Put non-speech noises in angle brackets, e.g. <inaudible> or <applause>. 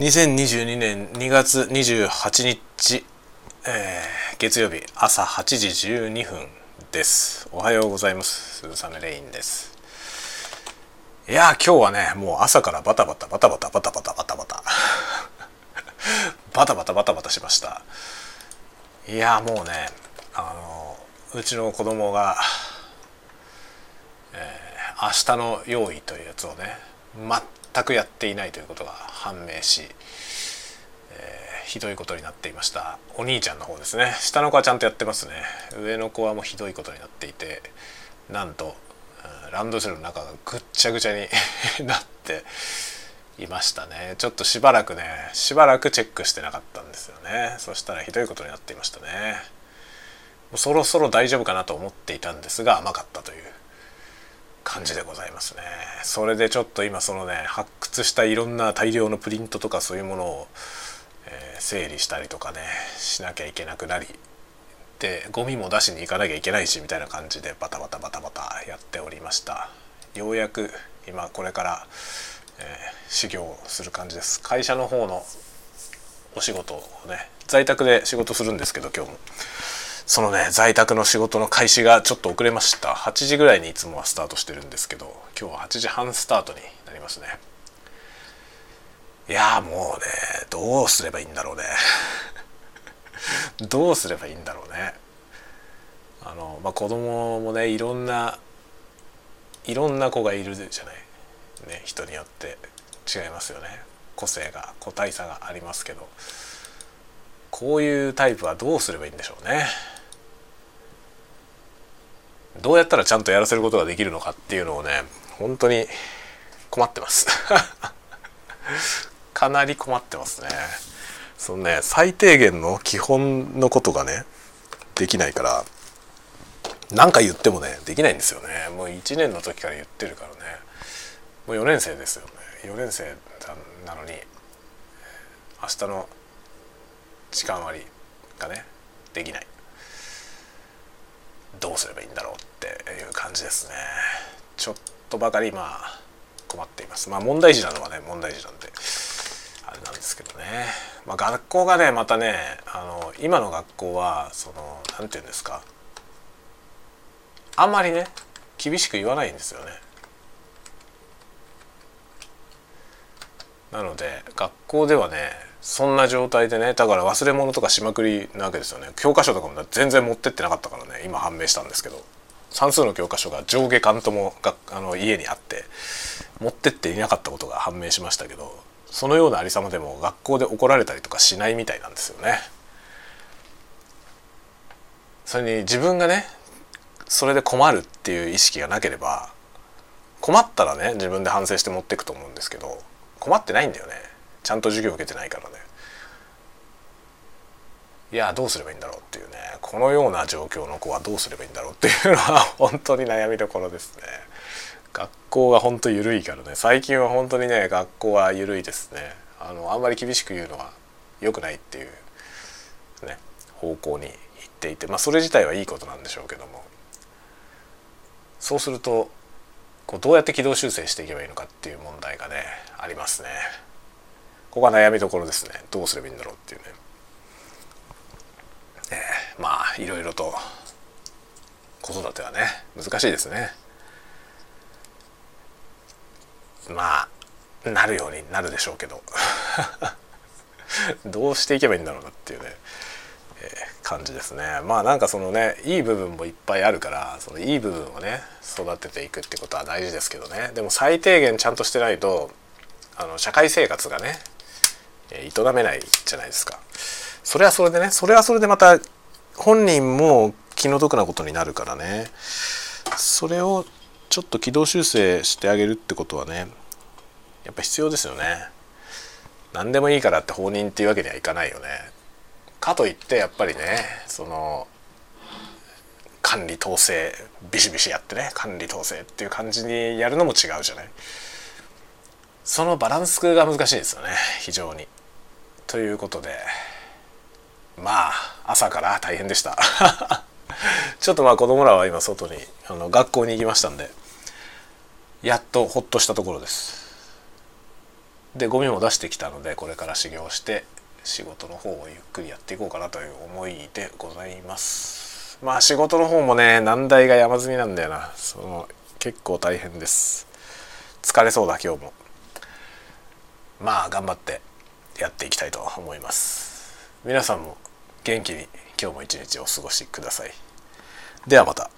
2022年2月28日、えー、月曜日朝8時12分です。おはようございます。鈴雨レインです。いや今日はねもう朝からバタバタバタバタバタバタバタバタ。バタバタ <laughs> バタバタしました。いやもうねあのうちの子供が、えー、明日の用意というやつをね全くやっていないということが判明し、えー、ひどいことになっていました。お兄ちゃんの方ですね。下の子はちゃんとやってますね。上の子はもうひどいことになっていてなんとランドセルの中がぐっちゃぐちゃに <laughs> なっていましたね。ちょっとしばらくねしばらくチェックしてなかったんですよね。そしたらひどいことになっていましたね。もうそろそろ大丈夫かなと思っていたんですが甘かったという感じでございますね。それでちょっと今そのね発掘したいろんな大量のプリントとかそういうものを、えー、整理したりとかねしなきゃいけなくなりでゴミも出しに行かなきゃいけないしみたいな感じでバタバタバタバタやっておりました。ようやく今これから、えー、修行する感じです。会社の方のお仕事をね在宅で仕事するんですけど今日も。そのね在宅の仕事の開始がちょっと遅れました。8時ぐらいにいつもはスタートしてるんですけど今日は8時半スタートになりますね。いやもうねどうすればいいんだろうね。<laughs> どうすればいいんだろうね。あの、まあ、子供もねいろんないろんな子がいるじゃない。ね人によって違いますよね。個性が個体差がありますけど。こういうタイプはどうすればいいんでしょうね。どうやったらちゃんとやらせることができるのかっていうのをね本当に困ってます。<laughs> かなり困ってますね。そのね最低限の基本のことがねできないから何か言ってもねできないんですよね。もう1年の時から言ってるからね。もう4年生ですよね。4年生なのに明日の時間割がねできない。どうすればいいんだろうっていう感じですね。ちょっとばかりまあ困っています。まあ問題児なのはね問題児なんであれなんですけどね、まあ、学校がねまたねあの今の学校はその何て言うんですか。あんまりね厳しく言わないんですよね。なので学校ではねそんな状態でねだから忘れ物とかしまくりなわけですよね。教科書とかも全然持ってってなかったからね今判明したんですけど。算数の教科書が上下巻ともがあの家にあって持ってっていなかったことが判明しましたけどそのようなありさまでも学校で怒られたりとかしないみたいなんですよね。それに自分がねそれで困るっていう意識がなければ困ったらね自分で反省して持っていくと思うんですけど困ってないんだよね。ちゃんと授業受けてないからね。いやどうすればいいんだろうっていうね。このような状況の子はどうすればいいんだろうっていうのは <laughs> 本当に悩みどころですね。学校が本当緩いからね。最近は本当にね学校は緩いですね。あのあんまり厳しく言うのは良くないっていうね方向に行っていて。まあそれ自体はいいことなんでしょうけども。そうするとこうどうやって軌道修正していけばいいのかっていう問題がねありますね。ここが悩みどころですね。どうすればいいんだろうっていうね、えー、まあいろいろと子育てはね難しいですね。まあなるようになるでしょうけど。<laughs> どうしていけばいいんだろうなっていうね、えー、感じですね。まあなんかそのねいい部分もいっぱいあるからそのいい部分をね育てていくってことは大事ですけどね。でも最低限ちゃんとしてないとあの社会生活がね営めないじゃないですか。それはそれでねそれはそれでまた本人も気の毒なことになるからねそれをちょっと軌道修正してあげるってことはねやっぱ必要ですよね。何でもいいからって放任っていうわけにはいかないよね。かといってやっぱりねその管理統制ビシビシやってね管理統制っていう感じにやるのも違うじゃない。そのバランスが難しいですよね非常に。ということでまあ朝から大変でした。<laughs> ちょっとまあ子供らは今外にあの学校に行きましたんでやっとほっとしたところです。でゴミも出してきたのでこれから修行して仕事の方をゆっくりやっていこうかなという思いでございます。まあ仕事の方もね難題が山積みなんだよな。その結構大変です。疲れそうだ今日も。まあ頑張って。やっていきたいと思います。皆さんも元気に今日も一日お過ごしください。ではまた。